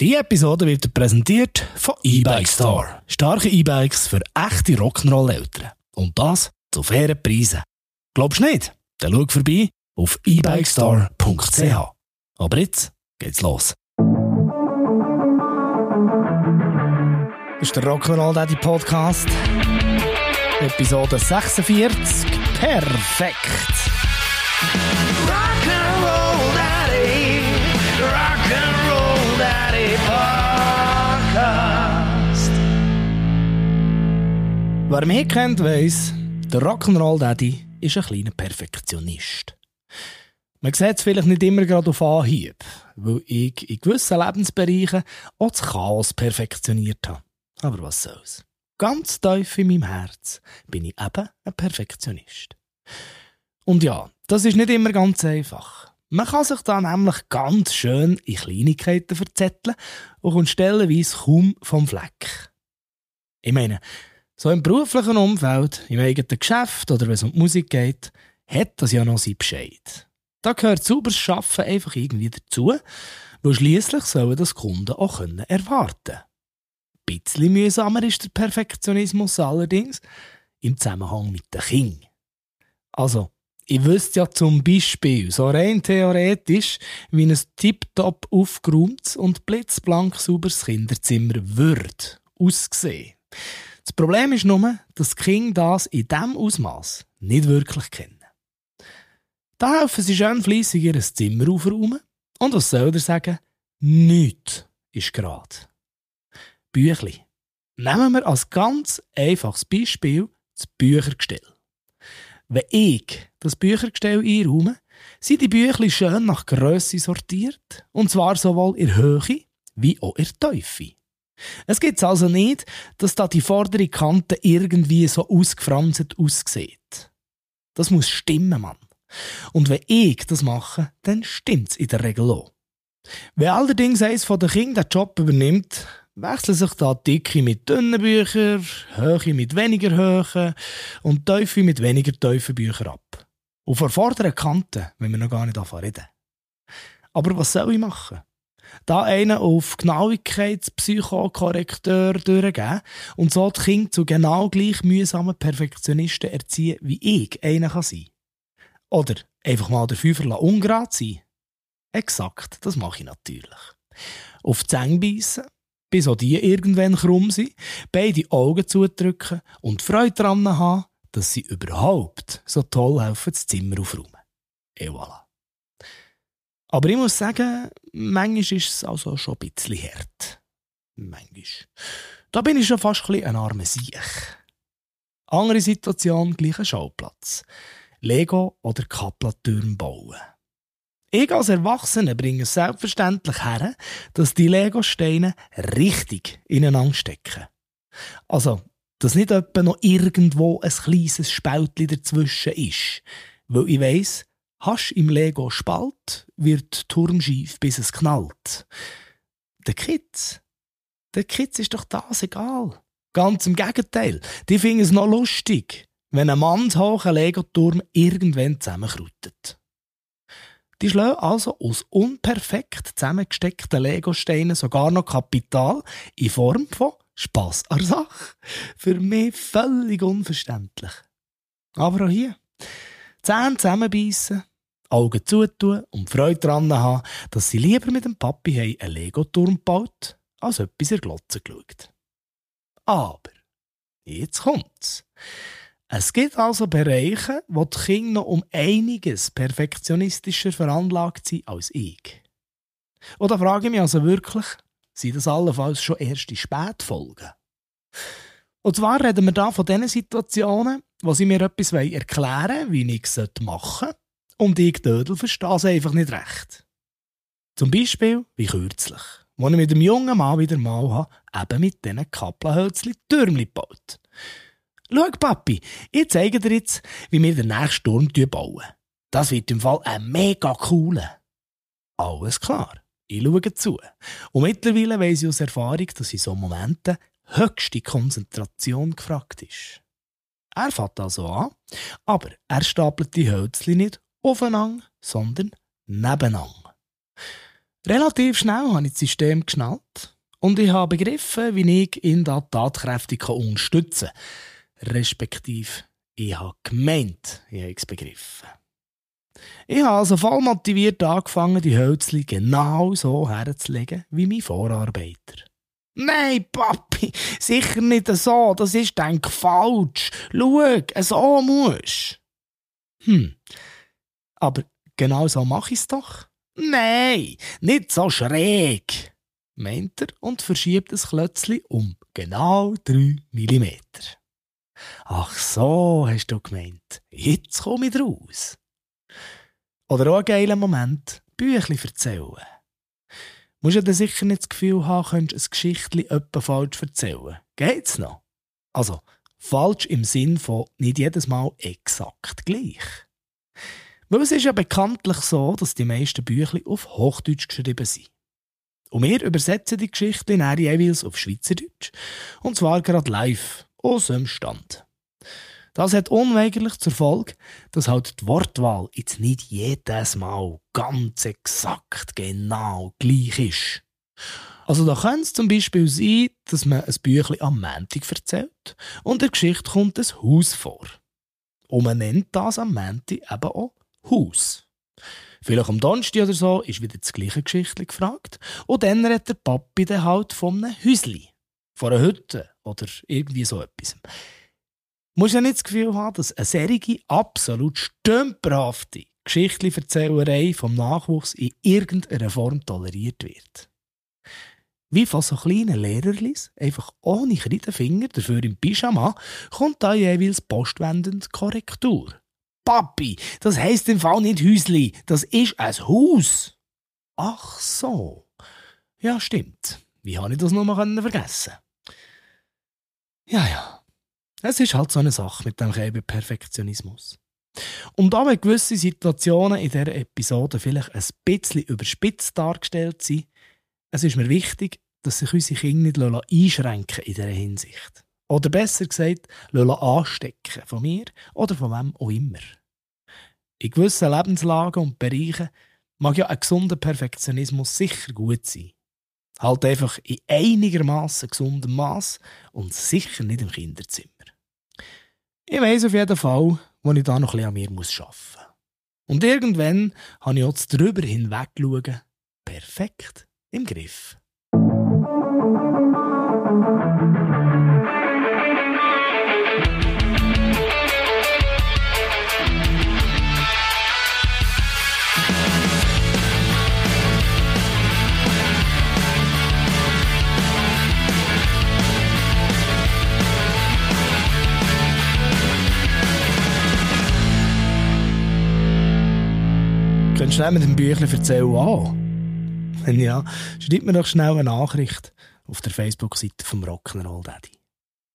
Die Episode wird präsentiert von E-Bike Store. Starke E-Bikes für echte Rock'n'Roll-Eltern. Und das zu fairen Preisen. Glaubst du nicht? Dann schau vorbei auf ebikestore.ch. Aber jetzt geht's los. Das ist der Rock'n'Roll Daddy Podcast. Episode 46. Perfekt. Wer mich kennt, weiss, der Rock'n'Roll Daddy ist ein kleiner Perfektionist. Man sieht es vielleicht nicht immer gerade auf Anhieb, weil ich in gewissen Lebensbereichen auch das Chaos perfektioniert habe. Aber was soll's. Ganz tief in meinem Herz bin ich eben ein Perfektionist. Und ja, das ist nicht immer ganz einfach. Man kann sich da nämlich ganz schön in Kleinigkeiten verzetteln und kommt stellenweise kaum vom Fleck. Ich meine, so im beruflichen Umfeld, im eigenen Geschäft oder wenn es um die Musik geht, hat das ja noch sein Bescheid. Da gehört sauberes Schaffen einfach irgendwie dazu, weil schliesslich sollen das Kunden auch können erwarten Ein bisschen mühsamer ist der Perfektionismus allerdings im Zusammenhang mit den Kindern. Also, ich wüsste ja zum Beispiel, so rein theoretisch, wie ein tiptop aufgeräumtes und blitzblank sauberes Kinderzimmer würde aussehen. Das Problem ist nur, dass die Kinder das in diesem Ausmaß nicht wirklich kennen. Da helfen sie schön fleissig ihr Zimmer aufräumen. Und was soll er sagen? Nichts ist gerade. Büchli. Nehmen wir als ganz einfaches Beispiel das Büchergestell. Wenn ich das Büchergestell einräume, sind die Büchli schön nach Grösse sortiert, und zwar sowohl in Höhe wie auch in Teufel. Es gibt also nicht, dass da die vordere Kante irgendwie so ausgefranst aussieht. Das muss stimmen, Mann. Und wenn ich das mache, dann stimmt's in der Regel auch. Wenn allerdings eines von den Kindern den Job übernimmt, wechseln sich da Dicke mit dünnen Büchern, Höhe mit weniger Höhe und Teufel mit weniger tiefen Büchern ab. Auf der vorderen Kante, wenn wir noch gar nicht davon reden. Aber was soll ich machen? Da einen auf Genauigkeitspsychokorrekteur durchgeben und so die Kinder zu genau gleich mühsamen Perfektionisten erziehen, wie ich einer kann sein. Oder einfach mal der Fünfer ungerade sein. Exakt, das mache ich natürlich. Auf die Zähne beißen, bis auch die irgendwann krumm sind, beide Augen zudrücken und Freude daran haben, dass sie überhaupt so toll helfen, das Zimmer aufräumen. Et voilà. Aber ich muss sagen, manchmal ist es also schon ein bisschen hart. Manchmal. Da bin ich schon fast ein, ein armer Siech. Andere Situation, gleicher Schauplatz. Lego oder Kaplatürme bauen. Ich als Erwachsener bringe es selbstverständlich her, dass die Lego-Steine richtig ineinander stecken. Also, dass nicht etwa noch irgendwo ein kleines Spältchen dazwischen ist. Weil ich weiss, hast im Lego Spalt, wird Turm schief, bis es knallt. Der Kids, der Kids ist doch das egal. Ganz im Gegenteil, die finden es noch lustig, wenn ein mannshoher Lego-Turm irgendwann zusammenkruttet. Die schlagen also aus unperfekt zusammengesteckten Lego-Steinen sogar noch Kapital in Form von Spass an Sache. Für mich völlig unverständlich. Aber auch hier. Zähne zusammenbeissen, Augen zutun und Freude daran haben, dass sie lieber mit dem Papi einen Lego-Turm baut, als etwas in Glotze geschaut. Aber, jetzt kommt's. Es gibt also Bereiche, wo die Kinder noch um einiges perfektionistischer veranlagt sind als ich. Und da frage ich mich also wirklich, sind das allenfalls schon erste Spätfolgen? Und zwar reden wir da von den Situationen, wo sie mir etwas erklären wollen, wie ich es machen sollte, und ich Dödel verstehe es einfach nicht recht. Zum Beispiel wie kürzlich, wo ich mit dem jungen Mann wieder mal habe, eben mit diesen Kappenhölzchen Türmchen gebaut Schau, Papi, ich zeige dir jetzt, wie wir den nächsten Sturm bauen. Das wird im Fall ein mega cooler. Alles klar, ich schaue zu. Und mittlerweile weiss ich aus Erfahrung, dass in so Momenten höchste Konzentration gefragt ist. Er fährt also an, aber er stapelt die Hölzchen nicht aufeinander, sondern nebeneinander. Relativ schnell habe ich das System geschnallt und ich habe begriffen, wie ich ihn da tatkräftig unterstützen kann. Respektive, ich habe gemeint, ich habe es begriffen. Ich habe also voll motiviert angefangen, die Hölzli genau so herzulegen wie mein Vorarbeiter. Nein, Papi, sicher nicht so, das ist denk falsch. Schau, so musst. Hm, aber genau so mache ich's doch. Nein, nicht so schräg, meint er und verschiebt das Klötzli um genau drei Millimeter. Ach so, hast du gemeint. Jetzt komme ich raus. Oder auch ein geiler Moment, Büchli erzählen. Musst du dann sicher nicht das Gefühl haben, könntest ein Geschichtli etwa falsch erzählen. Geht's noch? Also, falsch im Sinn von nicht jedes Mal exakt gleich. Weil es ist ja bekanntlich so, dass die meisten Büchli auf Hochdeutsch geschrieben sind. Und wir übersetzen die Geschichte dann jeweils auf Schweizerdeutsch. Und zwar gerade live, aus dem Stand. Das hat unweigerlich zur Folge, dass halt die Wortwahl jetzt nicht jedes Mal ganz exakt genau gleich ist. Also da könnte es zum Beispiel sein, dass man ein Büchlein am Montag erzählt und in der Geschichte kommt ein Haus vor. Und man nennt das am Montag eben auch Haus. Vielleicht am Donnerstag oder so ist wieder das gleiche Geschichte gefragt und dann redet der Papi dann halt von einem Häusli, von einer Hütte oder irgendwie so etwas musst ja nicht das Gefühl haben, dass eine serige, absolut stümperhafte Geschichtli-Erzählerei vom Nachwuchs in irgendeiner Form toleriert wird. Wie von so kleinen Lehrerlis, einfach ohne Kreidenfinger, dafür im Pyjama, kommt da jeweils postwendend Korrektur. Papi, das heisst im Fall nicht Häusli, das ist ein Haus. Ach so. Ja, stimmt. Wie habe ich das noch mal vergessen? Ja, ja. Es ist halt so eine Sache mit dem Perfektionismus. Und da wenn gewisse Situationen in dieser Episode vielleicht ein bisschen überspitzt dargestellt sind, es ist mir wichtig, dass sich unsere Kinder nicht einschränken in dieser Hinsicht. Oder besser gesagt, anstecken von mir oder von wem auch immer. In gewissen Lebenslagen und Bereichen mag ja ein gesunder Perfektionismus sicher gut sein. Halt einfach in einigermaßen gesundem Maß und sicher nicht im Kinderzimmer. Ich weiss auf jeden Fall, wo ich da noch bisschen an mir arbeiten muss. Und irgendwann habe ich auch das drüber hinwegschauen perfekt im Griff. Schnell mit dem Büchlein erzählen an? Wenn ja, schreib mir doch schnell eine Nachricht auf der Facebook-Seite vom Rock'n'Roll Daddy.